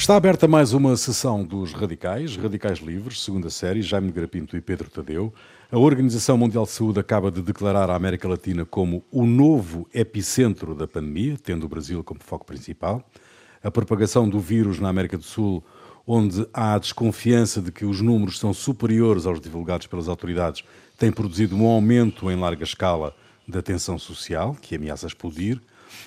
Está aberta mais uma sessão dos Radicais, Radicais Livres, segunda série, Jaime Grapinto e Pedro Tadeu. A Organização Mundial de Saúde acaba de declarar a América Latina como o novo epicentro da pandemia, tendo o Brasil como foco principal. A propagação do vírus na América do Sul, onde há a desconfiança de que os números são superiores aos divulgados pelas autoridades, tem produzido um aumento em larga escala da tensão social, que ameaça explodir.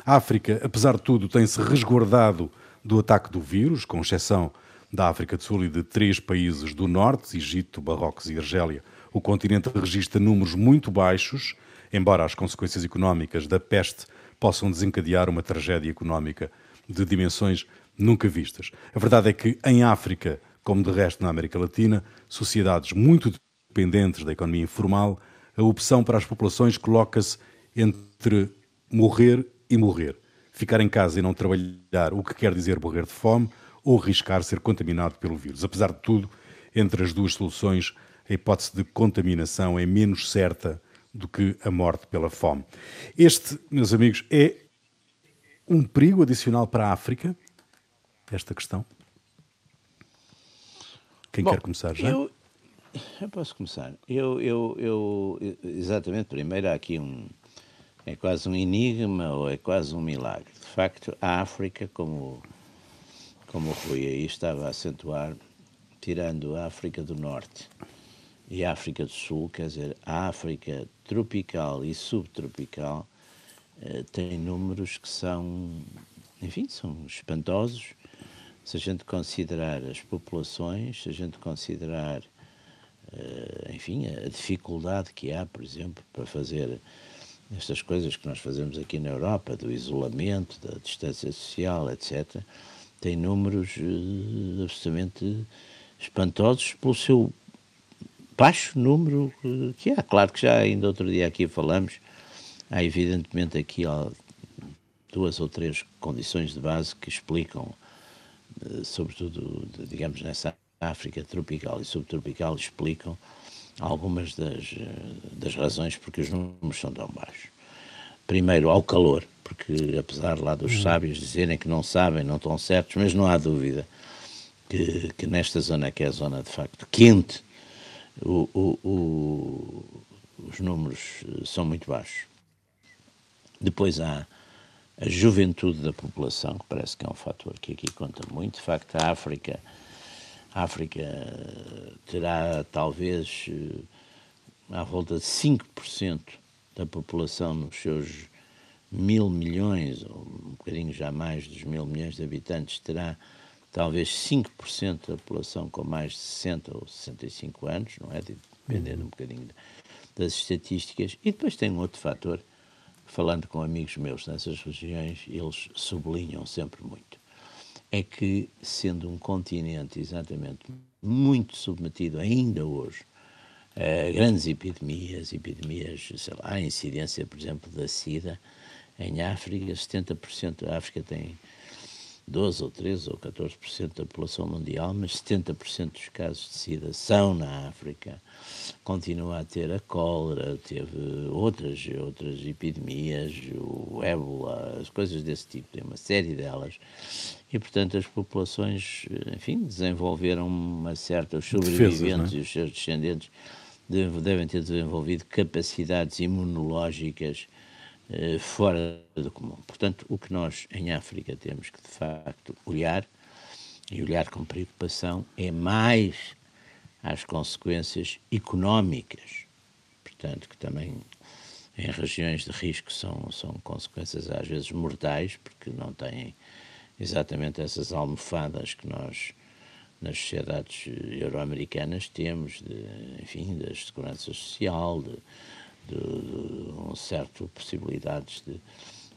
A África, apesar de tudo, tem-se resguardado do ataque do vírus, com exceção da África do Sul e de três países do norte, Egito, Marrocos e Argélia. O continente registra números muito baixos, embora as consequências económicas da peste possam desencadear uma tragédia económica de dimensões nunca vistas. A verdade é que em África, como de resto na América Latina, sociedades muito dependentes da economia informal, a opção para as populações coloca-se entre morrer e morrer ficar em casa e não trabalhar, o que quer dizer morrer de fome, ou arriscar ser contaminado pelo vírus. Apesar de tudo, entre as duas soluções, a hipótese de contaminação é menos certa do que a morte pela fome. Este, meus amigos, é um perigo adicional para a África? Esta questão? Quem Bom, quer começar já? Eu, eu posso começar. Eu, eu, eu, exatamente, primeiro há aqui um, é quase um enigma ou é quase um milagre. De facto, a África, como, como o Rui aí estava a acentuar, tirando a África do Norte e a África do Sul, quer dizer, a África tropical e subtropical, eh, tem números que são, enfim, são espantosos. Se a gente considerar as populações, se a gente considerar, eh, enfim, a dificuldade que há, por exemplo, para fazer estas coisas que nós fazemos aqui na Europa, do isolamento, da distância social, etc., tem números uh, absolutamente espantosos pelo seu baixo número que há. Claro que já ainda outro dia aqui falamos, há evidentemente aqui duas ou três condições de base que explicam, uh, sobretudo, digamos, nessa África tropical e subtropical, explicam algumas das, das razões porque os números são tão baixos. Primeiro, ao calor, porque apesar lá dos hum. sábios dizerem que não sabem, não estão certos, mas não há dúvida que, que nesta zona, que é a zona de facto quente, o, o, o, os números são muito baixos. Depois há a juventude da população, que parece que é um fator que aqui conta muito. De facto, a África a África terá talvez eh, à volta de 5% da população nos seus mil milhões, ou um bocadinho já mais dos mil milhões de habitantes, terá talvez 5% da população com mais de 60 ou 65 anos, não é? Dependendo uhum. um bocadinho das estatísticas. E depois tem um outro fator, falando com amigos meus nessas regiões, eles sublinham sempre muito é que, sendo um continente exatamente muito submetido ainda hoje a grandes epidemias, epidemias, sei lá, a incidência, por exemplo, da SIDA, em África, 70%, a África tem 12 ou 13 ou 14% da população mundial, mas 70% dos casos de SIDA são na África. Continua a ter a cólera, teve outras, outras epidemias, o ébola, as coisas desse tipo, tem uma série delas e, portanto, as populações, enfim, desenvolveram uma certa. Os sobreviventes Defesas, é? e os seus descendentes devem ter desenvolvido capacidades imunológicas eh, fora do comum. Portanto, o que nós em África temos que, de facto, olhar, e olhar com preocupação, é mais às consequências económicas. Portanto, que também em regiões de risco são, são consequências às vezes mortais, porque não têm exatamente essas almofadas que nós nas sociedades euro-americanas temos, de, enfim, da segurança social, de, de, um certo possibilidades de,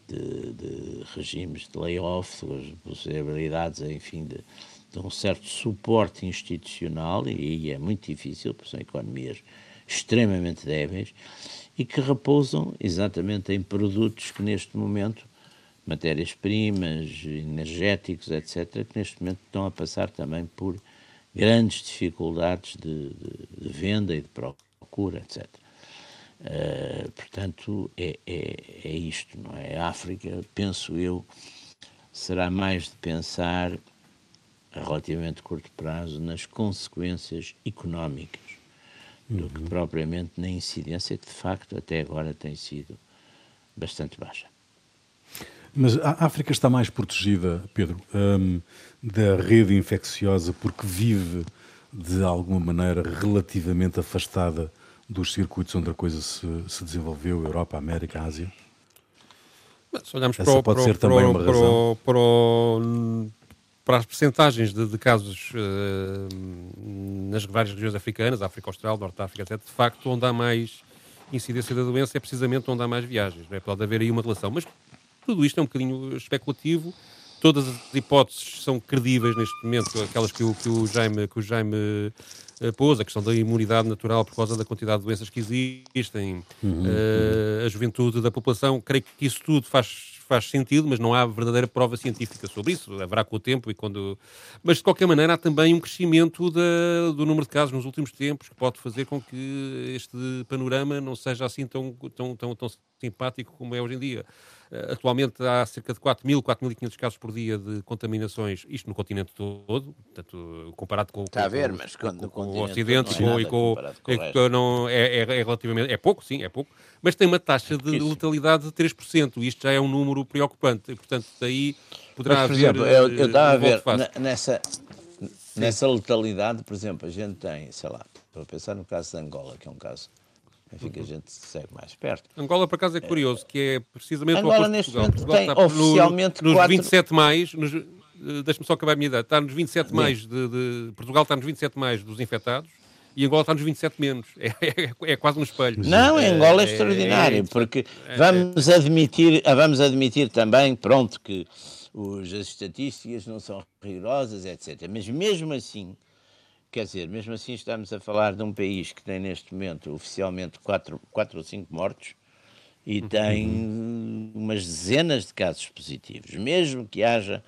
de, de regimes de layoff, possibilidades, enfim, de, de um certo suporte institucional, e, e é muito difícil, porque são economias extremamente débeis, e que repousam exatamente em produtos que neste momento matérias-primas, energéticos, etc., que neste momento estão a passar também por grandes dificuldades de, de, de venda e de procura, etc. Uh, eh, portanto, é, é, é, isto, não é? A África, penso eu, será mais de pensar a relativamente curto prazo nas consequências económicas uhum. do que uhum. propriamente na incidência que de facto até agora tem sido bastante baixa. Mas a África está mais protegida, Pedro, um, da rede infecciosa porque vive de alguma maneira relativamente afastada dos circuitos onde a coisa se, se desenvolveu, Europa, América, Ásia? Se olharmos Essa para, pode para, ser para, também uma para, razão. Para, para as percentagens de, de casos uh, nas várias regiões africanas, África Austral, Norte África, etc., de facto, onde há mais incidência da doença é precisamente onde há mais viagens. É? Pode haver aí uma relação. Mas tudo isto é um bocadinho especulativo. Todas as hipóteses são credíveis neste momento, aquelas que o, que o Jaime, que o Jaime pôs, a questão da imunidade natural por causa da quantidade de doenças que existem, uhum, uh, a juventude da população. Creio que isso tudo faz faz sentido, mas não há verdadeira prova científica sobre isso. Haverá com o tempo e quando. Mas de qualquer maneira há também um crescimento da, do número de casos nos últimos tempos que pode fazer com que este panorama não seja assim tão, tão, tão, tão simpático como é hoje em dia. Uh, atualmente há cerca de 4.000, 4.500 casos por dia de contaminações, isto no continente todo, portanto, comparado com, Está com, a ver, mas com, com, com o Ocidente é e com, e com, não, é, é, é, relativamente, é pouco, sim, é pouco, mas tem uma taxa de letalidade de 3%, isto já é um número preocupante, e portanto daí poderá mas, por haver... Exemplo, eu, eu estava a ver, nessa, nessa letalidade, por exemplo, a gente tem, sei lá, para pensar no caso de Angola, que é um caso enfim, que a gente segue mais perto. Angola, por acaso, é curioso, que é precisamente Angola, o oposto neste Portugal. Portugal tem está oficialmente no, nos quatro... 27 mais, nos, eh, deixa-me só acabar a minha idade, está nos 27 mais de, de, Portugal está nos 27 mais dos infectados e Angola está nos 27 menos. É, é, é quase um espelho. Não, em Angola é, é extraordinário, porque vamos, admitir, vamos admitir também, pronto, que os, as estatísticas não são rigorosas, etc. Mas mesmo assim, Quer dizer, mesmo assim estamos a falar de um país que tem neste momento oficialmente quatro, quatro ou cinco mortos e uhum. tem umas dezenas de casos positivos. Mesmo que haja,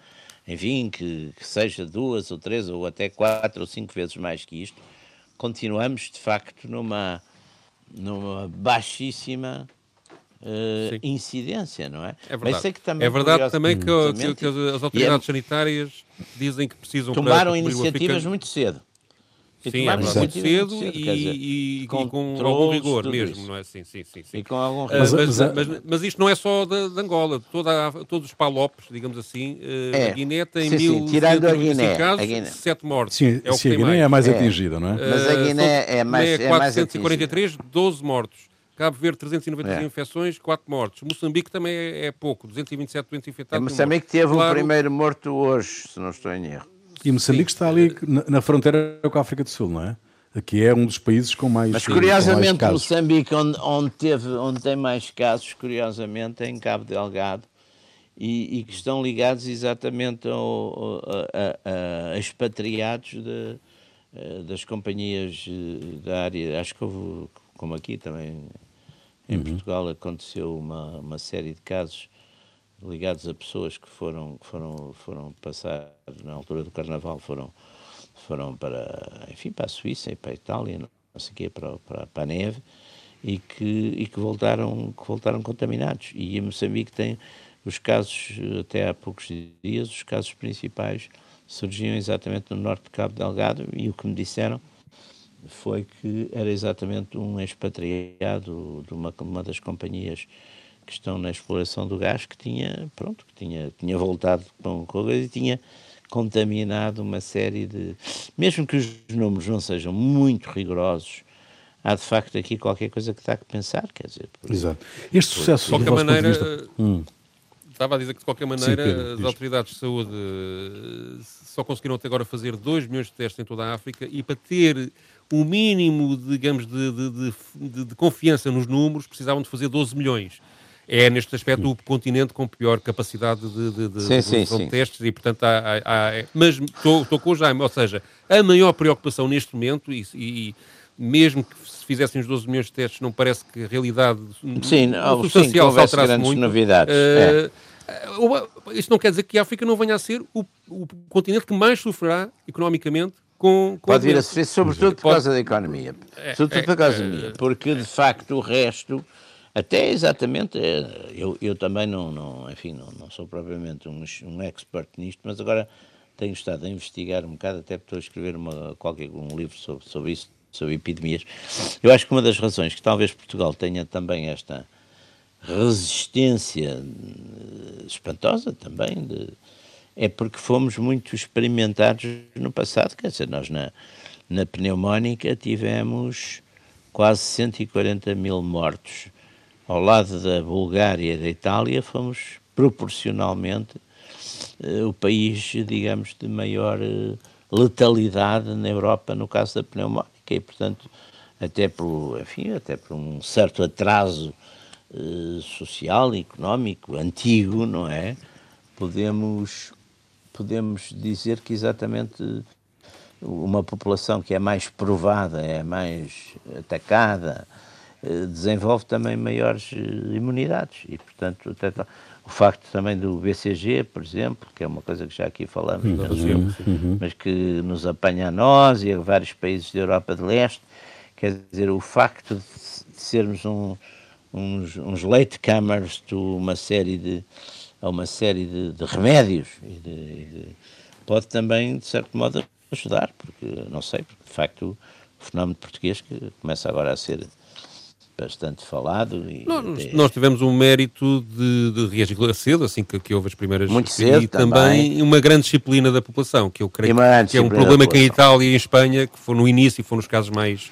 enfim, que, que seja duas ou três ou até quatro ou cinco vezes mais que isto, continuamos de facto numa, numa baixíssima Uh, incidência, não é? É verdade, é verdade também que, que, que, as autoridades é... sanitárias dizem que precisam... Tomaram iniciativas muito cedo. Sim, é muito cedo e, e, e, com algum rigor mesmo, isso. não é? Sim, sim, sim. sim. E com algum rigor. Mas, mas, mas, mas, isto não é só de, de Angola. Toda, todos os palopes, digamos assim, uh, é. a Guiné tem sim, mil tirando a Guiné, casos, a Guiné. sete mortes. Sim, é o sim, a Guiné mais. é mais é. atingida, não é? Mas a Guiné é mais, é 443, 12 mortos. Cabo Verde, 391 é. infecções, 4 mortos. Moçambique também é, é pouco, 227 doentes infectados. Moçambique teve claro, um primeiro morto hoje, se não estou em erro. E Moçambique Sim. está ali na, na, fronteira com a África do Sul, não é? Aqui é um dos países com mais Mas curiosamente, mais Moçambique, onde, onde, teve, onde tem mais casos, curiosamente, é em Cabo Delgado. E, e que estão ligados exatamente ao, a, a, a expatriados de, eh, das companhias eh, da área. Acho que houve, como aqui também em uhum. Portugal, aconteceu uma, uma série de casos ligados a pessoas que foram, foram, foram passar, na altura do Carnaval, foram, foram para, enfim, para a Suíça e para a Itália, não sei o quê, para, para, para a neve, e que, e que, voltaram, que voltaram contaminados. E em Moçambique tem os casos, até há poucos dias, os casos principais surgiam exatamente no norte de Cabo Delgado, e o que me disseram foi que era exatamente um expatriado de uma, uma das companhias que estão na exploração do gás que tinha, pronto, que tinha, tinha voltado com, com e tinha contaminado uma série de. Mesmo que os números não sejam muito rigorosos, há de facto aqui qualquer coisa que está a pensar, quer dizer. Por, Exato. Este sucesso. De qualquer maneira. Vista... Hum. Estava a dizer que, de qualquer maneira, Sim, Pedro, as autoridades de saúde eh, só conseguiram até agora fazer 2 milhões de testes em toda a África e para ter o mínimo, digamos, de, de, de, de confiança nos números, precisavam de fazer 12 milhões é neste aspecto o continente com pior capacidade de, de, de, sim, sim, sim. testes e portanto há, há, há é, mas estou, estou com o Jaime, ou seja, a maior preocupação neste momento e, e mesmo que se fizessem os 12 milhões de testes não parece que a realidade sim, substancial se alterasse muito novidades. Uh, é. Isso não quer dizer que a África não venha a ser o, o continente que mais sofrerá economicamente com, com Pode vir a sofrer, sobretudo por causa da economia. É, sobretudo é, por causa da economia, porque de facto o resto até exatamente, é, eu, eu também não, não enfim, não, não sou propriamente um, um expert nisto, mas agora tenho estado a investigar um bocado, até estou a escrever uma, qualquer, um livro sobre, sobre isso, sobre epidemias. Eu acho que uma das razões que talvez Portugal tenha também esta resistência eh, espantosa também de, é porque fomos muito experimentados no passado, quer dizer, nós na, na pneumónica tivemos quase 140 mil mortos. Ao lado da Bulgária e da Itália, fomos proporcionalmente uh, o país, digamos, de maior uh, letalidade na Europa no caso da pneumónica e, portanto, até por, enfim, até por um certo atraso uh, social, económico, antigo, não é? Podemos, podemos dizer que exatamente uma população que é mais provada, é mais atacada, eh, desenvolve também maiores eh, imunidades. E, portanto, até, o facto também do BCG, por exemplo, que é uma coisa que já aqui falamos, uhum, uhum. mas que nos apanha a nós e a vários países da Europa de Leste, quer dizer, o facto de, sermos um, uns, uns latecomers de uma série de, a uma série de, de remédios e de, e de, pode também, de certo modo, ajudar, porque não sei, porque de facto o fenómeno português que começa agora a ser bastante falado. E nós, até... nós tivemos um mérito de, de reagir cedo, assim que, que houve as primeiras... Muito cedo E também, também uma grande disciplina da população, que eu creio que é um problema que em Itália e em Espanha, que foi no início e foram os casos mais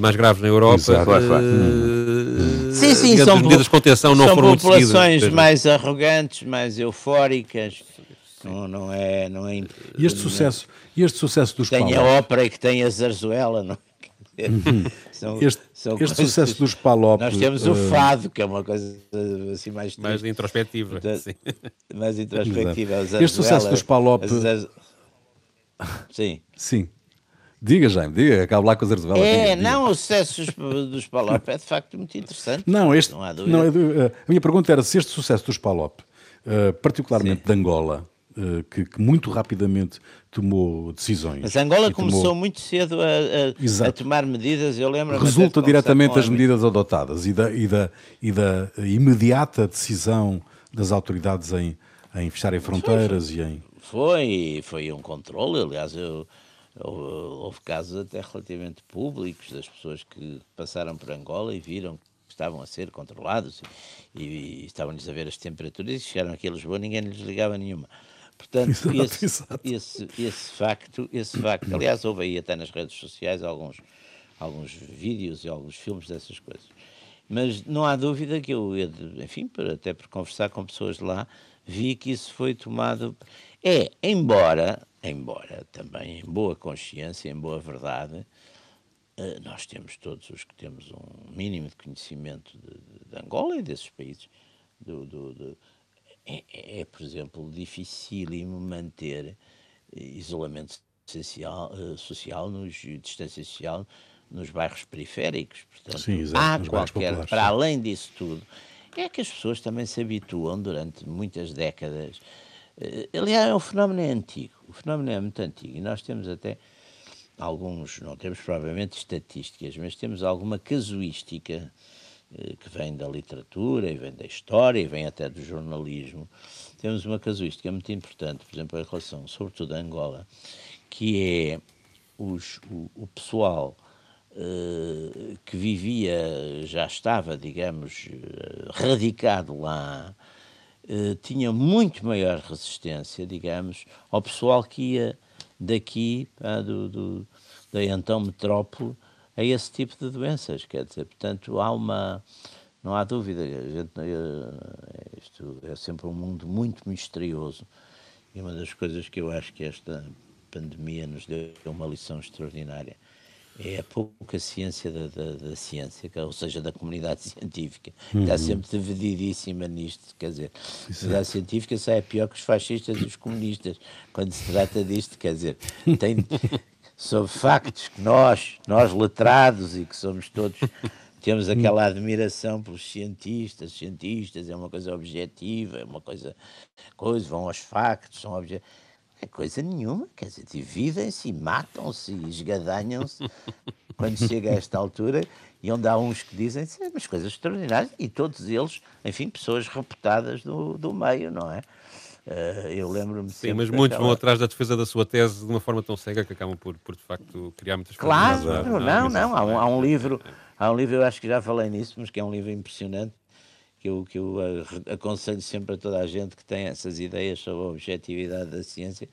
mais graves na Europa. Exato, uh, sim, sim, são, as medidas de contenção não foram seguidas. São populações mais arrogantes, mais eufóricas, não, não é... Não é e este sucesso, e este sucesso dos Tem a ópera e que tem a zarzuela, não Uhum. são, este, são este sucesso dos Palop. Nós temos uh... o fado, que é uma coisa assim mais. Mais introspectiva. mais introspectiva. Este sucesso dos Palop. Sim. Sim. Diga, Jaime, diga, acaba lá com a Zarzuela. É, diga, não, o sucesso dos, dos Palop é de facto muito interessante. Não, este, não há dúvida. Não, a minha pergunta era se este sucesso dos Palop, particularmente Sim. de Angola, que, que, muito rapidamente tomou decisões. Mas Angola começou tomou... muito cedo a, a, a, tomar medidas, eu lembro... Resulta diretamente das medidas adotadas e da, e, da, e da imediata decisão das autoridades em, em fecharem fronteiras foi, e em... Foi, foi um controle, aliás, eu, eu, houve casos até relativamente públicos das pessoas que passaram por Angola e viram que estavam a ser controlados e, e estavam-lhes a ver as temperaturas e chegaram aqui a Lisboa ninguém lhes ligava nenhuma. Portanto, exato, esse, exato. Esse, esse, facto, esse facto, aliás, houve aí até nas redes sociais alguns, alguns vídeos e alguns filmes dessas coisas. Mas não há dúvida que eu, enfim, até por conversar com pessoas de lá, vi que isso foi tomado. É, embora, embora também em boa consciência, em boa verdade, eh, nós temos todos os que temos um mínimo de conhecimento de, de Angola e desses países, do, do, do é, é, é, por exemplo, dificílimo manter eh, isolamento social, eh, social nos, distância social nos bairros periféricos. Portanto, Sim, há qualquer, para além disso tudo, é que as pessoas também se habituam durante muitas décadas. Eh, aliás, o fenómeno é antigo, o fenómeno é muito antigo e nós temos até alguns, não temos provavelmente estatísticas, mas temos alguma casuística que vem da literatura e vem da história e vem até do jornalismo, temos uma casuística muito importante, por exemplo, em relação, sobretudo a Angola, que é os, o, o, pessoal uh, que vivia, já estava, digamos, uh, radicado lá, tinha muito maior resistência, digamos, ao pessoal que ia daqui, do, do, da então metrópole, a esse tipo de doenças. Quer dizer, portanto, há uma. Não há dúvida, gente, eh, isto é sempre um mundo muito misterioso. E uma das coisas que eu acho que esta pandemia nos deu uma lição extraordinária é a pouca ciência da, da, da ciência, ou seja, da comunidade científica. Uhum. Está sempre divididíssima nisto, quer dizer, a comunidade científica sai é pior que os fascistas e os comunistas, quando se trata disto, quer dizer, tem, sobre factos que nós, nós letrados e que somos todos, temos aquela admiração pelos cientistas, cientistas é uma coisa objetiva, é uma coisa, coisa vão aos factos, são objetivos. É coisa nenhuma, quer dizer, dividem-se, matam-se e esgadanham-se quando chega a esta altura, e onde há uns que dizem mas coisas extraordinárias, e todos eles, enfim, pessoas reputadas do, do meio, não é? Uh, eu lembro-me Sim, mas muitos vão atrás da defesa da sua tese de uma forma tão cega que acabam por, por de facto, criar muitas Claro, não, não, não. Há um, há um livro, há um livro, eu acho que já falei nisso, mas que é um livro impressionante, que eu, que eu aconselho sempre a toda a gente que tem essas ideias sobre a objetividade da ciência,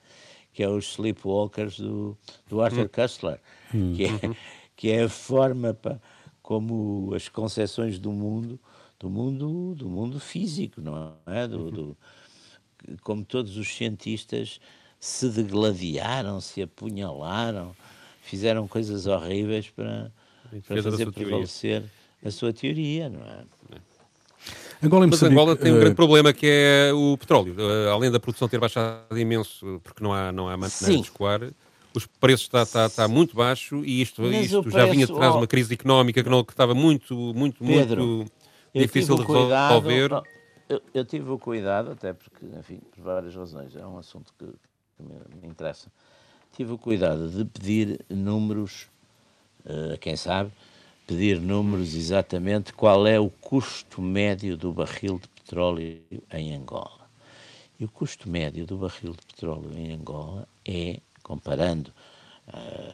que é os Sleepwalkers do, do Arthur hum. Kustler, hum. que, é, uhum. que é a forma para, como as concepções do mundo, do mundo, do mundo físico, não é? Do, uhum. do, como todos os cientistas se degladiaram, se apunhalaram, fizeram coisas horríveis para, para fazer prevalecer a sua teoria, não é? Angola Mas Angola tem um uh... grande problema que é o petróleo. Uh, além da produção ter baixado imenso, porque não há, não há maneira Sim. de escoar, os preços está, está, está muito baixo e isto, isto preço, já vinha de trás oh, uma crise económica que, não, que estava muito, muito, Pedro, muito difícil de resolver. Cuidado, eu, eu, tive o cuidado, até porque, enfim, por várias razões, é um assunto que, que me, me, interessa. Tive o cuidado de pedir números, uh, quem sabe, pedir números exatamente qual é o custo médio do barril de petróleo em Angola. E o custo médio do barril de petróleo em Angola é, comparando, uh,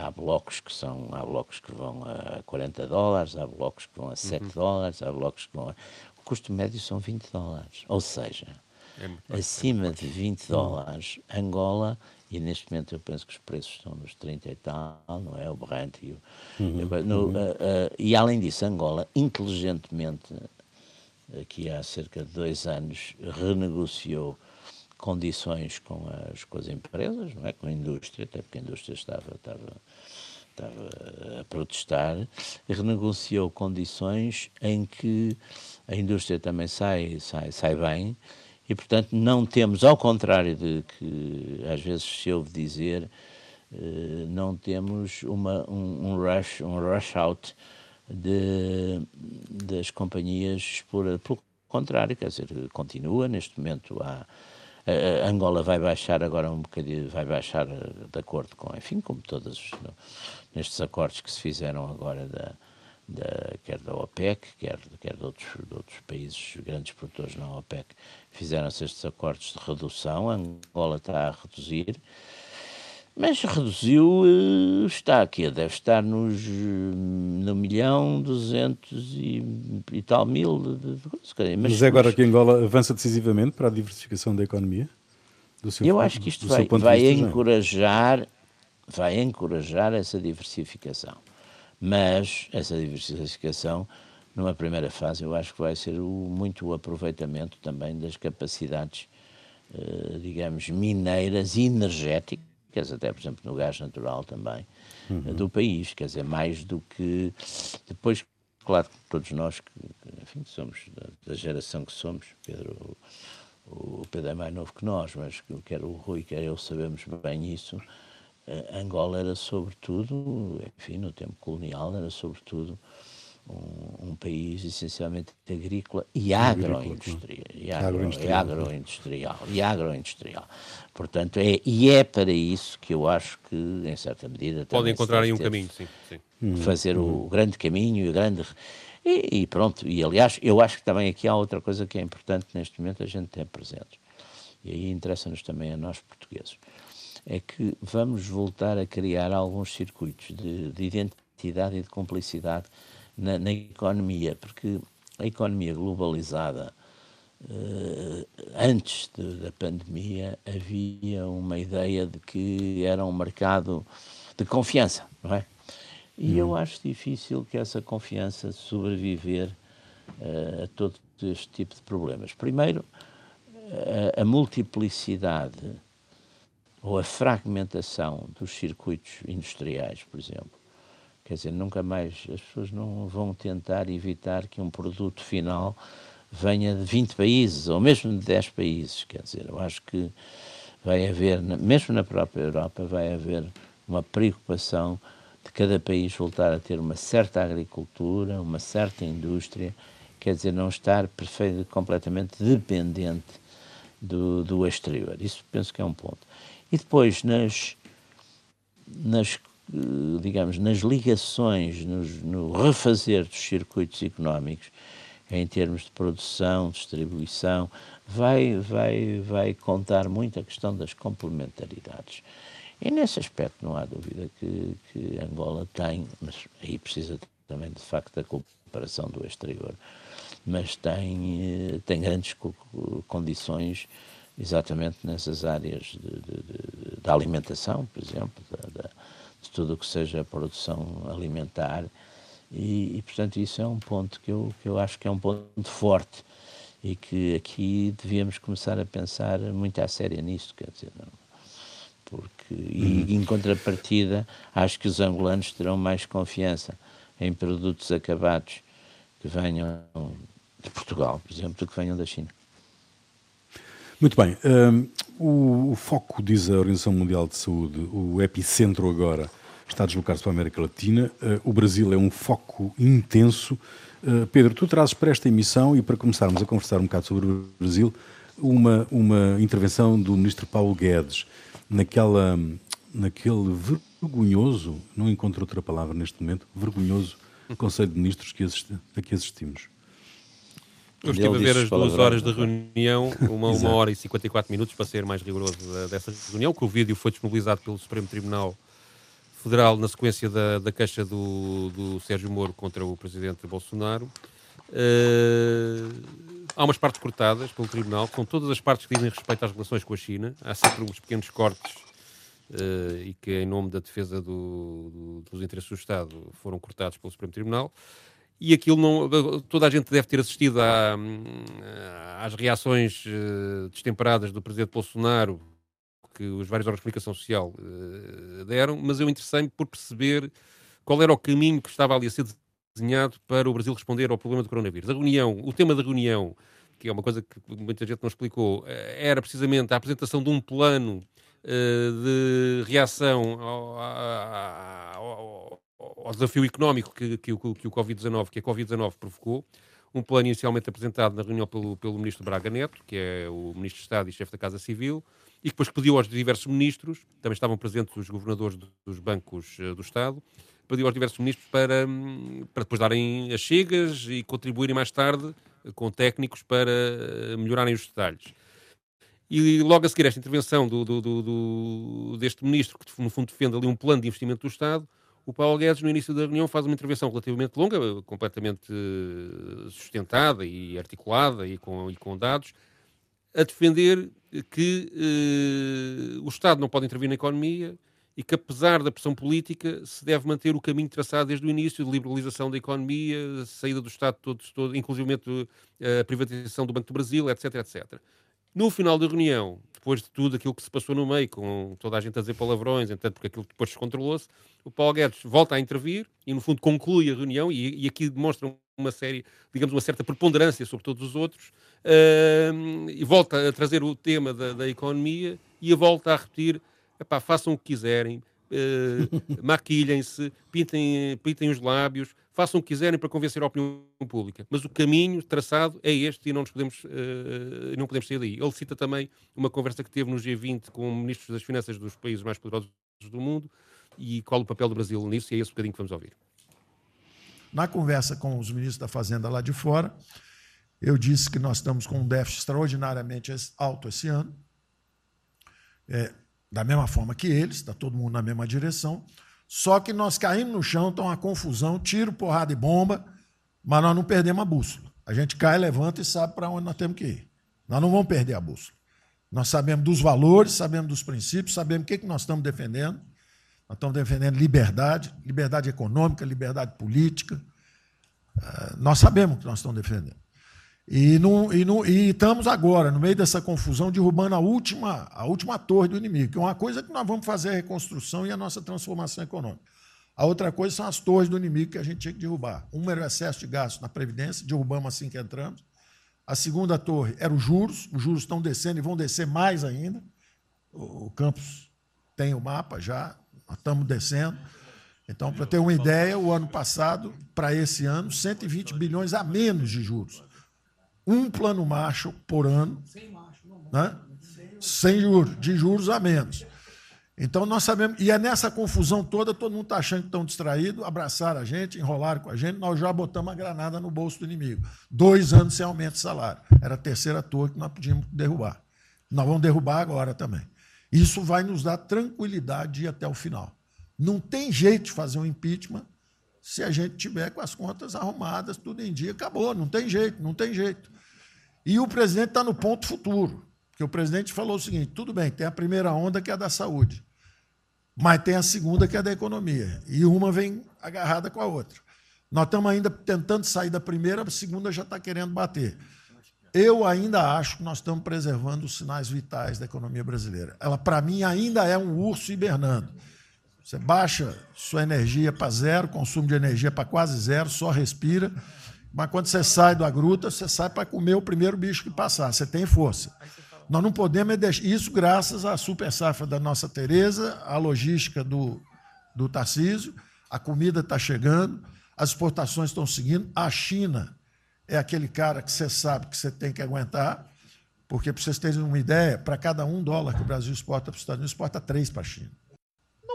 há blocos que são, há blocos que vão a 40 dólares, há blocos que vão a 7 uhum. dólares, há blocos que vão a... O custo médio são 20 dólares. Ou seja, é acima de 20 dólares, Angola e neste momento eu penso que os preços estão nos 30 e tal, não é? O Brent e o. Uhum, no, uhum. Uh, uh, e além disso, Angola, inteligentemente, aqui há cerca de dois anos, renegociou condições com as, com as empresas, não é? com a indústria, até porque a indústria estava, estava, estava a protestar, renegociou condições em que a indústria também sai, sai, sai bem e, portanto, não temos, ao contrário de que às vezes se ouve dizer, eh, não temos uma, um, um, rush, um rush out de, das companhias por, pelo contrário, quer dizer, continua neste momento há, a Angola vai baixar agora um bocadinho, vai baixar de acordo com, enfim, como todos nestes acordos que se fizeram agora da, da, quer da OPEC, quer, quer de, outros, de outros países grandes produtores na OPEC, fizeram-se estes acordos de redução. A Angola está a reduzir, mas reduziu, eh, está aqui, deve estar nos no milhão, duzentos e, e tal mil. De, de, mas, mas é agora que Angola avança decisivamente para a diversificação da economia? eu acho que isto vai, vai encorajar, vai encorajar essa diversificação. Mas essa diversificação, numa primeira fase, eu acho que vai ser o, muito o aproveitamento também das capacidades, eh, digamos, mineiras e energéticas, até por exemplo no gás natural também, uhum. do país. Quer dizer, mais do que. Depois, claro, todos nós que, enfim, somos da, da geração que somos, Pedro. O Pedro é mais novo que nós, mas quer o Rui, quer eu sabemos bem isso Angola era sobretudo, enfim, no tempo colonial, era sobretudo um, um país essencialmente agrícola e agroindustrial. E agroindustrial. agroindustrial. E agroindustrial. Portanto, é, e é para isso que eu acho que, em certa medida... Podem encontrar aí um caminho, sim. sim. Hum, fazer uhum. o grande caminho e o grande... E, e, pronto, e aliás, eu acho que também aqui há outra coisa que é importante neste momento a gente ter presente. E aí interessa-nos também a nós portugueses é que vamos voltar a criar alguns circuitos de, de identidade e de cumplicidade na, na, economia, porque a economia globalizada, eh, antes de, da pandemia, havia uma ideia de que era um mercado de confiança, não é? E hum. eu acho difícil que essa confiança sobreviver uh, a todo este tipo de problemas. Primeiro, a, a multiplicidade ou a fragmentação dos circuitos industriais, por exemplo. Quer dizer, nunca mais as pessoas não vão tentar evitar que um produto final venha de 20 países ou mesmo de 10 países. Quer dizer, eu acho que vai haver, mesmo na própria Europa, vai haver uma preocupação de cada país voltar a ter uma certa agricultura, uma certa indústria, quer dizer, não estar perfeito, completamente dependente do, do exterior. Isso penso que é um ponto. E depois, nas, nas digamos, nas ligações, nos, no refazer dos circuitos económicos, em termos de produção, distribuição, vai, vai, vai contar muito a questão das complementaridades. E nesse aspecto não há dúvida que, que Angola tem, mas aí precisa também de facto da cooperação do exterior, mas tem, eh, tem grandes condições exatamente nessas áreas de, de, de alimentação, por exemplo, de, de tudo o que seja produção alimentar, e, e, portanto isso é um ponto que eu, que eu acho que é um ponto forte e que aqui devíamos começar a pensar muito à séria nisto, quer dizer, não, porque e uhum. em contrapartida acho que os angolanos terão mais confiança em produtos acabados que venham de Portugal, por exemplo, do que venham da China. Muito bem. Um, o, o, foco, diz a Organização Mundial de Saúde, o epicentro agora está a deslocar-se para a América Latina. Uh, o Brasil é um foco intenso. Uh, Pedro, tu trazes para esta emissão e para começarmos a conversar um bocado sobre o Brasil, uma, uma intervenção do ministro Paulo Guedes naquela, naquele vergonhoso, não encontro outra palavra neste momento, vergonhoso Conselho de Ministros que assisti, a que assistimos. Eu estive a ver as duas horas de reunião, uma, uma hora e 54 minutos, para ser mais rigoroso dessa reunião, que o vídeo foi disponibilizado pelo Supremo Tribunal Federal na sequência da, da queixa do, do Sérgio Moro contra o presidente Bolsonaro. Uh, há umas partes cortadas pelo Tribunal, são todas as partes que dizem respeito às relações com a China. Há sempre uns pequenos cortes uh, e que, em nome da defesa do, do, dos interesses do Estado, foram cortados pelo Supremo Tribunal. E aquilo não. Toda a gente deve ter assistido à, às reações uh, destemperadas do presidente Bolsonaro que os vários órgãos de comunicação social deram, mas eu interessei-me por perceber qual era o caminho que estava ali a ser desenhado para o Brasil responder ao problema do coronavírus. A reunião, o tema da reunião, que é uma coisa que muita gente não explicou, eh, era precisamente a apresentação de um plano de reação ao, ao, ao, desafio económico que, que, que o Covid-19, que a Covid-19 provocou. Um plano inicialmente apresentado na reunião pelo, pelo ministro Braga Neto, que é o ministro de Estado e chefe da Casa Civil, e que depois pediu aos diversos ministros, também estavam presentes os governadores dos bancos uh, do Estado, pediu aos diversos ministros para, para depois darem as chegas e contribuírem mais tarde com técnicos para eh, melhorarem os detalhes. E logo a seguir esta intervenção do, do, do, deste ministro, que no fundo defende ali um plano de investimento do Estado, o Paulo Guedes, no início da reunião, faz uma intervenção relativamente longa, completamente eh, sustentada e articulada e com, e com dados, a defender que eh, o Estado não pode intervir na economia, e que, apesar da pressão política, se deve manter o caminho traçado desde o início de liberalização da economia, saída do Estado todo, todo inclusive eh, a privatização do Banco do Brasil, etc, etc. No final da reunião, depois de tudo aquilo que se passou no meio, com toda a gente a dizer palavrões, entanto, porque aquilo depois descontrolou-se, o Paulo Guedes volta a intervir e, no fundo, conclui a reunião e, e aqui demonstra uma série, digamos, uma certa preponderância sobre todos os outros uh, e volta a trazer o tema da, da economia e a volta a repetir façam o que quiserem, uh, maquilhem-se, pintem, pintem os lábios, façam o que quiserem para convencer a opinião pública. Mas o caminho traçado é este e não nos podemos, uh, não podemos sair daí. Ele cita também uma conversa que teve no G20 com ministros das finanças dos países mais poderosos do mundo e qual o papel do Brasil nisso, e é esse bocadinho que vamos ouvir. Na conversa com os ministros da Fazenda lá de fora, eu disse que nós estamos com um déficit extraordinariamente alto esse ano. É, da mesma forma que eles, está todo mundo na mesma direção. Só que nós caímos no chão, está uma confusão, tiro, porrada e bomba, mas nós não perdemos a bússola. A gente cai, levanta e sabe para onde nós temos que ir. Nós não vamos perder a bússola. Nós sabemos dos valores, sabemos dos princípios, sabemos o que, que nós estamos defendendo. Nós estamos defendendo liberdade, liberdade econômica, liberdade política. Ah, nós sabemos o que nós estamos defendendo. E, e, e, estamos agora, no meio dessa confusão, derrubando a última, a última torre do inimigo, que é uma coisa que nós vamos fazer a reconstrução e a nossa transformação econômica. A outra coisa são as torres do inimigo que a gente tinha que derrubar. Uma era o excesso de gasto na Previdência, derrubamos assim que entramos. A segunda torre era os juros, os juros estão descendo e vão descer mais ainda. O Campos tem o mapa já, nós estamos descendo. Então, para ter uma ideia, o ano passado, para esse ano, 120 bilhões a menos de juros um plano macho por ano, né? sem juros, de juros a menos. Então nós sabemos, e é nessa confusão toda, todo mundo está achando que estão distraídos, abraçaram a gente, enrolaram com a gente, nós já botamos a granada no bolso do inimigo. Dois anos sem aumento de salário. Era a terceira torre que nós podíamos derrubar. Nós vamos derrubar agora também. Isso vai nos dar tranquilidade de ir até o final. Não tem jeito de fazer um impeachment se a gente tiver com as contas arrumadas, tudo em dia, acabou, não tem jeito, não tem jeito. E o presidente está no ponto futuro, porque o presidente falou o seguinte: tudo bem, tem a primeira onda que é a da saúde. Mas tem a segunda, que é da economia. E uma vem agarrada com a outra. Nós estamos ainda tentando sair da primeira, a segunda já está querendo bater. Eu ainda acho que nós estamos preservando os sinais vitais da economia brasileira. Ela, para mim, ainda é um urso hibernando. Você baixa sua energia para zero, consumo de energia para quase zero, só respira. Mas quando você sai da gruta, você sai para comer o primeiro bicho que passar. Você tem força. Nós não podemos deixar. Isso graças à super safra da nossa Tereza, à logística do, do Tarcísio, a comida está chegando, as exportações estão seguindo. A China é aquele cara que você sabe que você tem que aguentar, porque, para vocês terem uma ideia, para cada um dólar que o Brasil exporta para os Estados Unidos, exporta três para a China.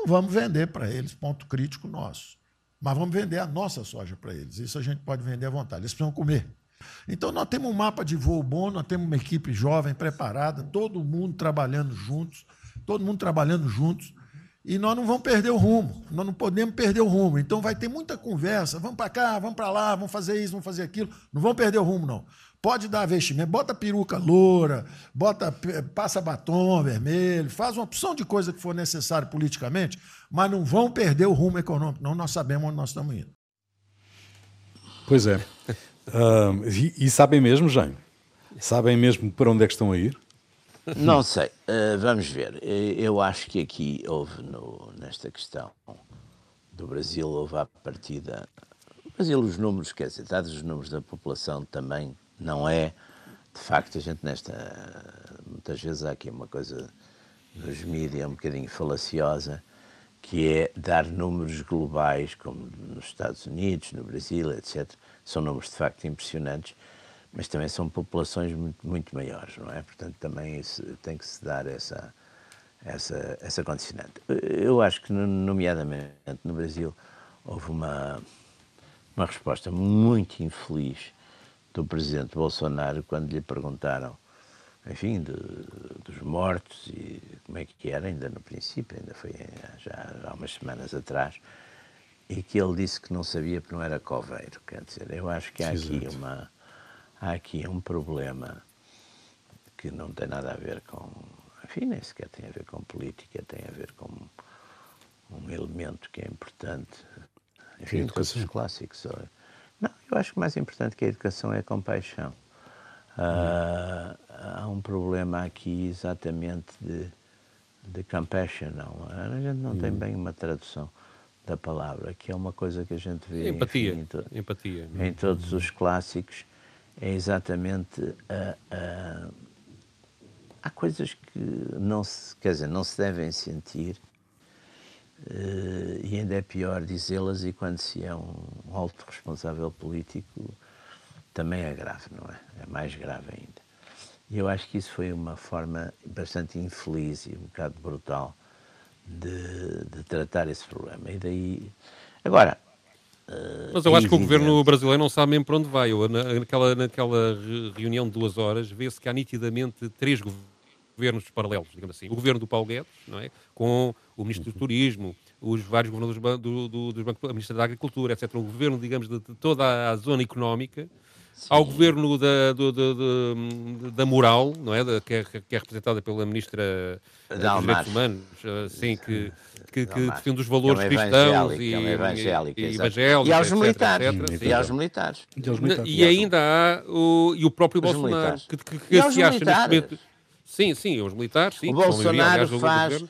Não vamos vender para eles, ponto crítico nosso. Mas vamos vender a nossa soja para eles. Isso a gente pode vender à vontade. Eles precisam comer. Então, nós temos um mapa de voo bom, nós temos uma equipe jovem, preparada, todo mundo trabalhando juntos, todo mundo trabalhando juntos, e nós não vamos perder o rumo, nós não podemos perder o rumo. Então, vai ter muita conversa, vamos para cá, vamos para lá, vamos fazer isso, vamos fazer aquilo, não vamos perder o rumo, não. Pode dar vestimento, bota peruca loura, bota, passa batom vermelho, faz uma opção de coisa que for necessário politicamente, mas não vão perder o rumo econômico, não nós sabemos onde nós estamos indo. Pois é. Uh, e, e, sabem mesmo, Jânio? Sabem mesmo para onde é que estão a ir? Não sei. Uh, vamos ver. Eu acho que aqui houve, no, nesta questão do Brasil, houve a partida. O Brasil, os números, quer dizer, dados os números da população também, não é. De facto, a gente nesta. Muitas vezes há aqui uma coisa nos mídias um bocadinho falaciosa, que é dar números globais, como nos Estados Unidos, no Brasil, etc são números de facto impressionantes, mas também são populações muito, muito maiores, não é? Portanto, também isso, tem que se dar essa, essa, essa condicionante. Eu acho que, nomeadamente no Brasil, houve uma, uma resposta muito infeliz do presidente Bolsonaro quando lhe perguntaram, enfim, de, dos mortos e como é que era, ainda no princípio, ainda foi já há umas semanas atrás, e que ele disse que não sabia porque não era coveiro. Quer dizer, eu acho que há aqui, uma, há aqui um problema que não tem nada a ver com. Enfim, nem sequer tem a ver com política, tem a ver com um elemento que é importante. Enfim, todos os clássicos. Não, eu acho que o mais importante que a educação é a compaixão. Uh, há um problema aqui exatamente de, de compassion, não. A gente não tem hum. bem uma tradução da palavra, que é uma coisa que a gente vê empatia, enfim, em, to empatia. em todos os clássicos, é exatamente há coisas que não se, quer dizer, não se devem sentir e ainda é pior dizê-las e quando se é um alto responsável político também é grave, não é? É mais grave ainda. E eu acho que isso foi uma forma bastante infeliz e um bocado brutal de, de tratar esse problema. E daí. Agora. Uh, Mas eu é acho evidente. que o governo brasileiro não sabe mesmo para onde vai. Eu, naquela, naquela reunião de duas horas, vê-se que há nitidamente três governos paralelos, digamos assim. O governo do Paulo Guedes, não é? com o Ministro do Turismo, os vários governadores do, do, do Banco, a Ministra da Agricultura, etc. O governo, digamos, de, de toda a zona económica Sim. ao governo da, do, do, do, da moral, não é? Da, que, é, que é representada pela Ministra da dos Direitos Humanos, sim, que, que, que defende os valores é cristãos e, é evangélica, e, evangélicos, e aos etc, militares. Etc, e aos militares. E, aos militares. e ainda há o, e o próprio os Bolsonaro, que, que, que se acha neste momento. Sim, sim, os militares, sim. O Bolsonaro maioria, faz. Bolsonaro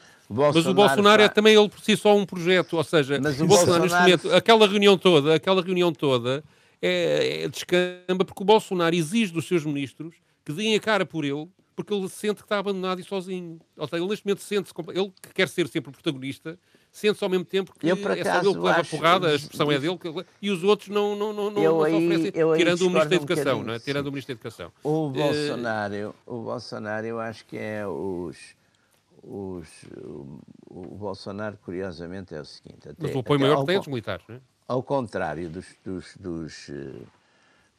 mas o Bolsonaro é também ele por si só um projeto, ou seja, mas o Bolsonaro, Bolsonaro neste momento, aquela reunião toda, aquela reunião toda é, é descamba porque o Bolsonaro exige dos seus ministros que deem a cara por ele, porque ele sente que está abandonado e sozinho. Ou seja, ele neste momento sente-se, ele que quer ser sempre o protagonista, sente-se ao mesmo tempo que eu, por acaso, é só ele que leva a porrada, a expressão é dele, e os outros não, não, não, não, não aí, oferecem, tirando o Ministro da Educação, um não é? Tirando o Ministro da Educação. O Bolsonaro, uh, o Bolsonaro, eu acho que é os os, o, o, Bolsonaro, curiosamente, é o seguinte. Até, Mas o apoio maior tem dos militares, não é? Ao contrário dos, dos, dos, eh,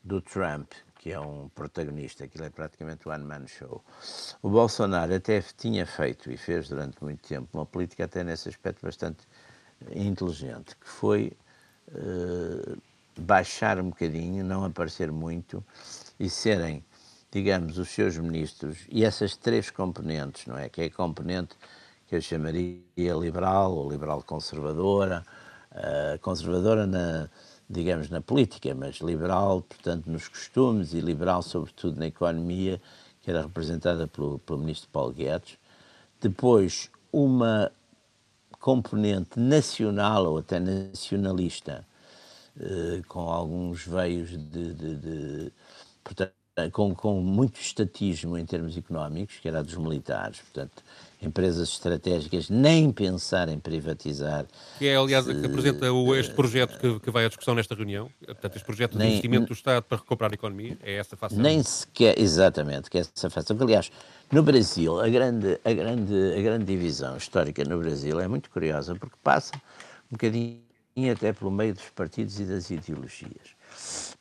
do Trump, que é um protagonista, aquilo é praticamente o one-man show. O Bolsonaro até tinha feito e fez durante muito tempo uma política até nesse aspecto bastante inteligente, que foi uh, baixar um bocadinho, não aparecer muito e serem, digamos, os seus ministros e essas três componentes, não é? Que é a componente que eu chamaria liberal ou liberal conservadora, uh, conservadora na, digamos, na política, mas liberal, portanto, nos costumes e liberal, sobretudo, na economia, que era representada pelo, pelo ministro Paulo Guedes. Depois, uma componente nacional ou até nacionalista, eh, com alguns veios de, de, de portanto, com, com muito estatismo em termos económicos, que era dos militares, portanto, empresas estratégicas nem pensar em privatizar. Que é, aliás, que apresenta o, este projeto que, que, vai à discussão nesta reunião, portanto, este projeto nem, de investimento do Estado para recuperar a economia, é essa fação? Nem sequer, exatamente, que é essa fação. Aliás, no Brasil, a grande, a, grande, a grande divisão histórica no Brasil é muito curiosa, porque passa um bocadinho até pelo meio dos partidos e das ideologias.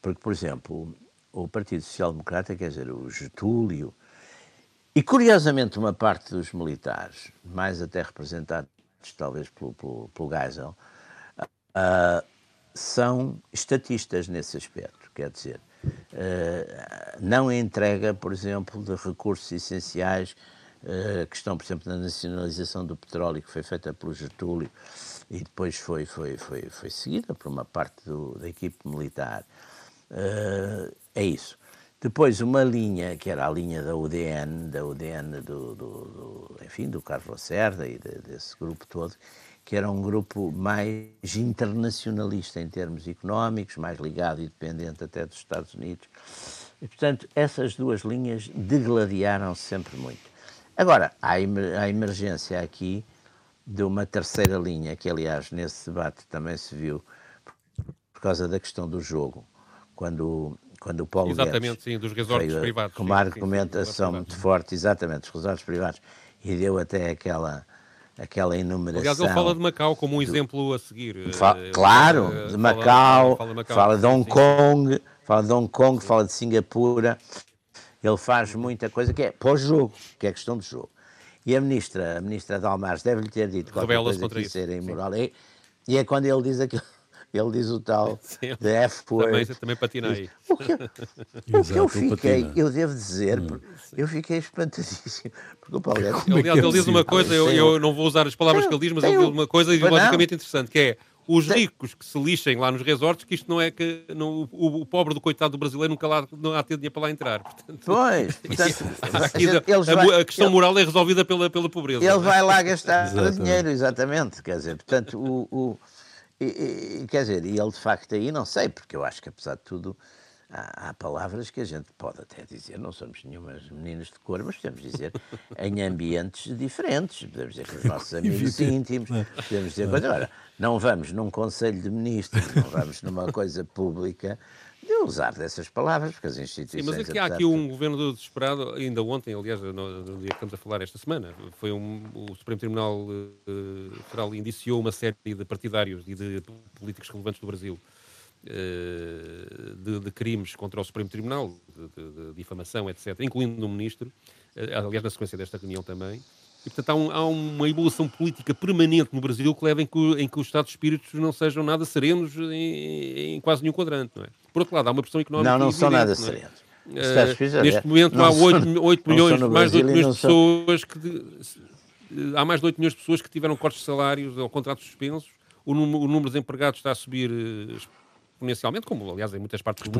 Porque, por exemplo, o Partido Social Democrata, quer dizer, o Getúlio, e curiosamente uma parte dos militares, mais até representados talvez pelo, pelo, pelo Geisel, uh, são estatistas nesse aspecto, quer dizer, uh, não entrega, por exemplo, de recursos essenciais, uh, que estão, por exemplo, na nacionalização do petróleo, que foi feita pelo Getúlio, e depois foi, foi, foi, foi seguida por uma parte do, da equipe militar. Uh, é isso. Depois uma linha, que era a linha da UDN, da UDN do, do, do enfim, do Carlos Lacerda e de, desse grupo todo, que era um grupo mais internacionalista em termos económicos, mais ligado e dependente até dos Estados Unidos. E, portanto, essas duas linhas degladiaram-se sempre muito. Agora, há a emergência aqui de uma terceira linha, que aliás nesse debate também se viu por causa da questão do jogo, quando quando o Paulo Exatamente, Guedes sim, dos resorts privados. Com uma argumentação muito forte, exatamente, dos resorts privados, e deu até aquela, aquela enumeração. Aliás, ele fala de Macau como um exemplo a seguir. Fala, claro, de Macau, fala, fala, fala de Hong Kong, fala de Hong Kong, fala de Singapura. Ele faz muita coisa que é pós-jogo, que é questão de jogo. E a ministra, a ministra Dalmares deve-lhe ter dito qualquer coisa que isso era imoral. E, e é quando ele diz aquilo ele diz o tal de F-word. Também, também patina aí. O que, o que eu fiquei, eu devo dizer, hum. eu fiquei espantadíssimo. Porque o Paulo é Aliás, ele diz uma coisa, eu, eu, não vou usar as palavras que ele diz, mas ele diz uma coisa ideologicamente interessante, que é os ricos que se lixem lá nos resorts, que isto não é que não, o, o, pobre do coitado do brasileiro nunca lá, não há ter dinheiro para lá entrar. Portanto, pois, portanto, a, a, a, questão moral é resolvida pela, pela pobreza. Ele vai lá gastar dinheiro, exatamente. Quer dizer, portanto, o, o e, e, quer dizer, e ele de facto aí, não sei, porque eu acho que apesar de tudo, há, há, palavras que a gente pode até dizer, não somos nenhumas meninas de cor, mas podemos dizer em ambientes diferentes, podemos dizer com os nossos amigos íntimos, é? podemos dizer coisa. Agora, não vamos num conselho de ministros, não vamos numa coisa pública de usar dessas palavras, porque as instituições... Sim, mas é que há aqui um governo desesperado, ainda ontem, aliás, no, no, dia que estamos a falar esta semana, foi um, o Supremo Tribunal uh, Federal indiciou uma série de partidários e de políticos relevantes do Brasil uh, de, de, crimes contra o Supremo Tribunal, de, de, de difamação, etc., incluindo o um ministro, uh, aliás, na sequência desta reunião também, e, portanto, há, um, há, uma evolução política permanente no Brasil que leva em que, em que os Estados de Espíritos não sejam nada serenos em, em, quase nenhum quadrante, não é? Por outro lado, há uma pressão económica Não, não evidente, são nada é? serenos. Uh, neste momento há 8, 8 milhões, mais de 8 milhões de pessoas que... Há mais de 8 milhões de pessoas que tiveram cortes de salários ou contratos suspensos. O número, o número de empregados está a subir eh, exponencialmente, como aliás em muitas partes do mundo.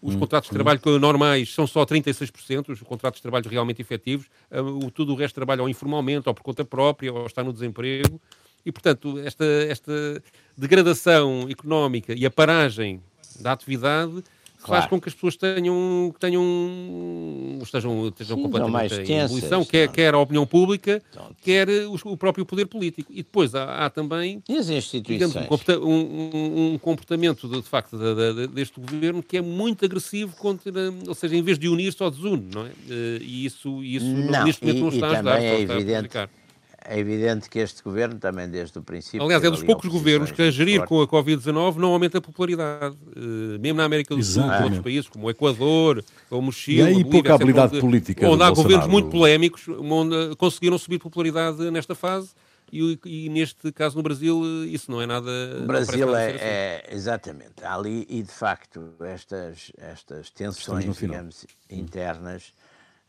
Os hum, contratos de trabalho hum. normais são só 36%, os contratos de trabalho realmente efetivos, uh, o, tudo o resto trabalha ou informalmente, ou por conta própria, ou está no desemprego. E, portanto, esta, esta degradação económica e a paragem da atividade claro. faz com que as pessoas tenham, tenham estejam, estejam Sim, completamente em ebulição, quer, quer a opinião pública, quer o, o, próprio poder político. E depois há, há também e as instituições? Digamos, um, um, comportamento, de, de facto, de, de, deste governo que é muito agressivo contra, ou seja, em vez de unir, só desune, não é? Eh, e isso, isso não, neste momento não está a ajudar. É evidente, é evidente que este governo também, desde o princípio. Aliás, é dos poucos governos que, a gerir com a Covid-19, não aumenta a popularidade. Uh, mesmo na América do Sul, em outros países, como o Equador, ou o Chile. E aí, Bolívia, pouca habilidade onde, política. Onde há governos muito polémicos, onde conseguiram subir popularidade nesta fase. E, e, neste caso no Brasil isso não é nada. O Brasil é, assim. é, exatamente ali e de facto estas estas tensões digamos internas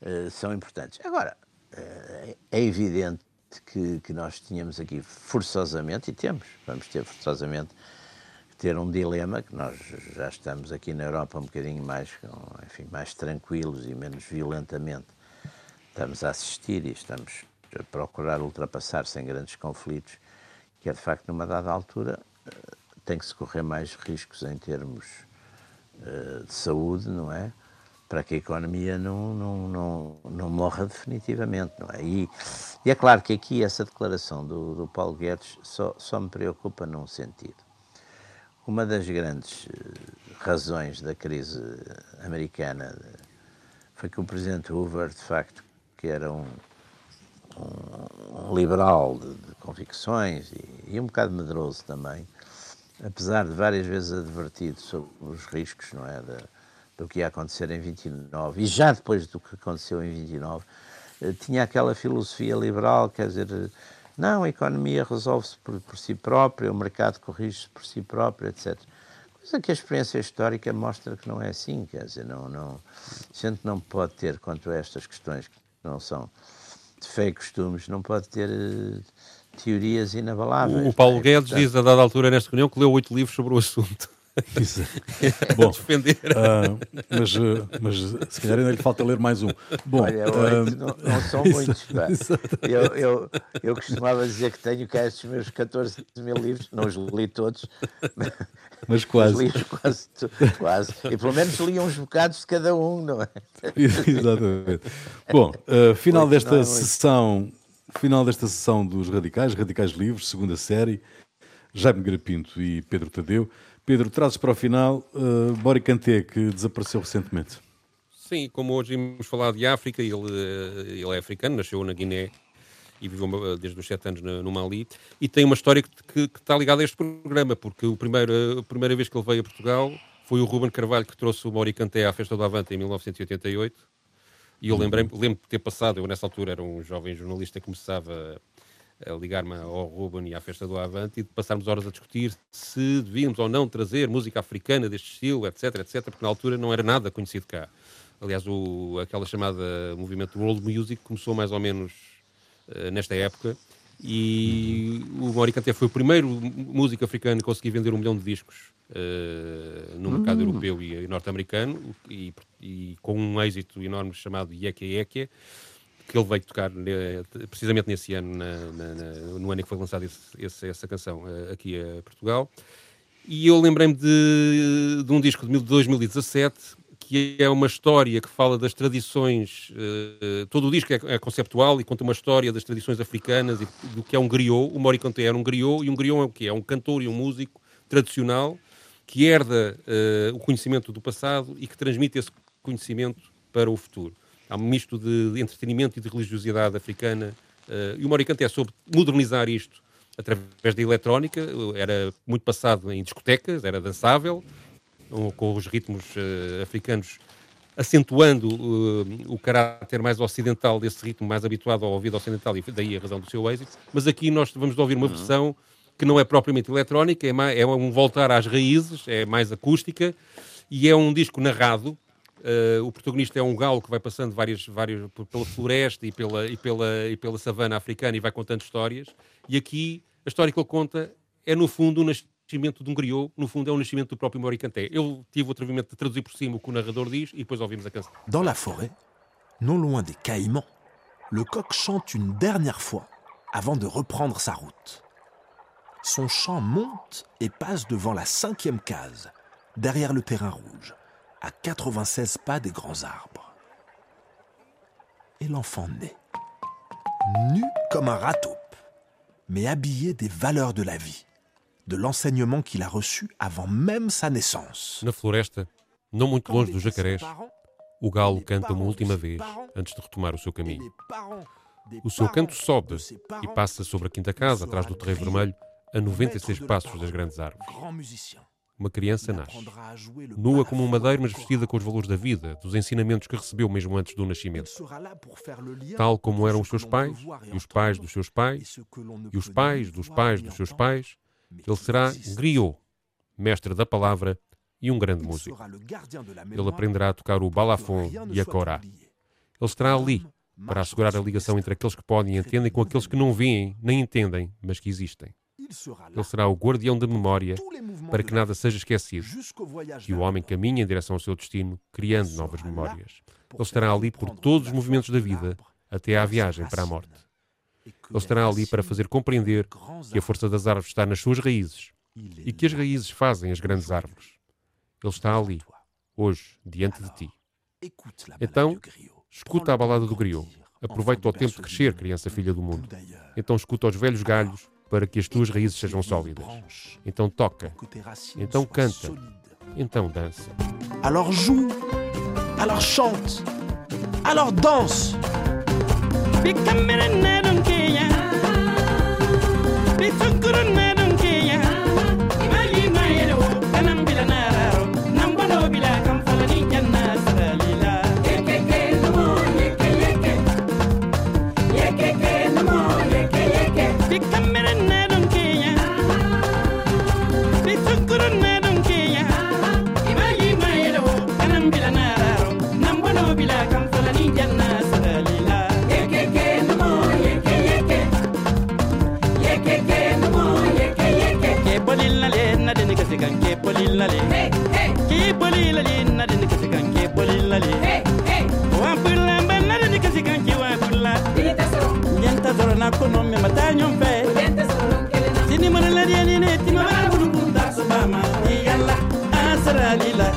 uh, são importantes. Agora uh, é evidente que, que nós tínhamos aqui forçosamente, e temos, vamos ter forçosamente, ter um dilema, que nós já estamos aqui na Europa um bocadinho mais, enfim, mais tranquilos e menos violentamente. Estamos a assistir e estamos a procurar ultrapassar sem grandes conflitos, que é de facto, numa dada altura, eh, tem que se correr mais riscos em termos uh, de saúde, não é? Para que a economia não, não, não, não morra definitivamente. Não é? E, e, é claro que aqui essa declaração do, do Paulo Guedes só, só me preocupa num sentido. Uma das grandes eh, razões da crise americana foi que o presidente Hoover, de facto, que era um, um, um liberal de, de convicções e, e, um bocado medroso também, apesar de várias vezes advertido sobre os riscos, não é, da, do que ia acontecer em 29 e já depois do que aconteceu em 29 eh, tinha aquela filosofia liberal, quer dizer, não, a economia resolve-se por, por, si própria, o mercado corrige-se por si próprio, etc. Coisa que a experiência histórica mostra que não é assim, quer dizer, não, não, a gente não pode ter, quanto a estas questões que não são de e costumes, não pode ter uh, teorias inabaláveis. O, o Paulo é? Guedes Portanto, diz, a dada altura nesta reunião, que leu oito livros sobre o assunto. Bom, uh, mas, uh, mas se calhar ainda lhe falta ler mais um. Bom, Olha, uh, não, não, são muitos. Eu, eu, eu costumava dizer que tenho cá estes meus 14 mil livros, não os li todos, mas quase. Li quase, quase. E pelo menos li uns bocados de cada um, não é? Exatamente. Bom, final desta é sessão. Final desta sessão dos Radicais, Radicais Livres, segunda série, Jaime Grapinto e Pedro Tadeu. Pedro, trazes para o final uh, Bori Kanté, que desapareceu recentemente. Sim, como hoje vamos falar de África, ele, eh, ele é africano, nasceu na Guiné e viveu eh, desde os 7 anos no Mali, e tem uma história que, que, que, está ligada a este programa, porque o primeiro, a primeira vez que ele veio a Portugal foi o Ruben Carvalho que trouxe o Bori Kanté à Festa do Avante em 1988, e eu lembrei, lembro de ter passado, eu nessa altura era um jovem jornalista que começava a ligar-me ao Ruben e à Festa do Avante e de passarmos horas a discutir se devíamos ou não trazer música africana deste estilo, etc, etc, porque na altura não era nada conhecido cá. Aliás, o, aquela chamada movimento World Music começou mais ou menos uh, nesta época e o Mauri Kanté foi o primeiro músico africano que conseguiu vender um milhão de discos uh, no mercado uhum. europeu e, e norte-americano e, e, com um êxito enorme chamado Yeke Yeke que ele veio tocar precisamente nesse ano, na, na, no ano em que foi lançada essa canção eh, aqui a Portugal. E eu lembrei-me de, de, um disco de 2017 que é uma história que fala das tradições. Uh, todo o disco é, é, conceptual e conta uma história das tradições africanas e do que é um griot. O Mori Conte era um griot e um griot é o quê? É um cantor e um músico tradicional que herda uh, o conhecimento do passado e que transmite esse conhecimento para o futuro há um misto de entretenimento e de religiosidade africana. Uh, e o Moricanté soube modernizar isto através da eletrónica, era muito passado em discotecas, era dançável, com os ritmos uh, africanos acentuando uh, o caráter mais ocidental desse ritmo, mais habituado ao ouvido ocidental, e daí a razão do seu êxito. Mas aqui nós vamos ouvir uma uhum. versão que não é propriamente eletrónica, é, mais, é um voltar às raízes, é mais acústica, e é um disco narrado, Uh, o protagonista é um galo que vai passando várias, várias, pela floresta e pela, e, pela, e pela savana africana e vai contando histórias. E aqui a história que ele conta é, no fundo, o nascimento de um griot, no fundo, é o nascimento do próprio Maurice Canté. Eu tive o atrevimento de traduzir por cima o que o narrador diz e depois ouvimos a canção. Dans la forêt, non loin des caïmans, le coq chante une dernière fois avant de reprendre sa route. Son chant monte et passe devant la cinquième case, derrière le terrain rouge à 96 pas des grands arbres. Et l'enfant naît, nu comme un rataupe, mais habillé des valeurs de la vie, de l'enseignement qu'il a reçu avant même sa naissance. Na floresta, não muito longe dos jacarés, o galo canta uma última vez antes de retomar o seu caminho. O seu canto sobe e passa sobre a quinta casa, atrás do terreiro vermelho, a 96 passos das grandes árvores. Uma criança nasce, nua como um madeiro, mas vestida com os valores da vida, dos ensinamentos que recebeu mesmo antes do nascimento. Tal como eram os seus pais, e os pais dos seus pais, e os pais dos pais dos seus pais, ele será griot, mestre da palavra e um grande músico. Ele aprenderá a tocar o balafon e a corá. Ele estará ali para assegurar a ligação entre aqueles que podem e entendem com aqueles que não veem nem entendem, mas que existem. Ele será o guardião da memória para que nada seja esquecido. E o homem caminha em direção ao seu destino, criando novas memórias. Ele estará ali por todos os movimentos da vida, até à viagem para a morte. Ele estará ali para fazer compreender que a força das árvores está nas suas raízes e que as raízes fazem as grandes árvores. Ele está ali, hoje, diante de ti. Então, escuta a balada do griot. Aproveita o tempo de crescer, criança filha do mundo. Então escuta os velhos galhos para que as tuas raízes sejam sólidas. Então toca, então canta, então dança. Alors joue, alors chante, alors danse. lale bolilale ke bolilale na de nike sikan ke bolilale wa pulla ban na de nike sikan ke wa pulla nyanta zoro na kono me mata nyom fe tini mara la de ni ne tini mara bulu bunda so mama yalla asra lila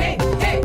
Hey, hey.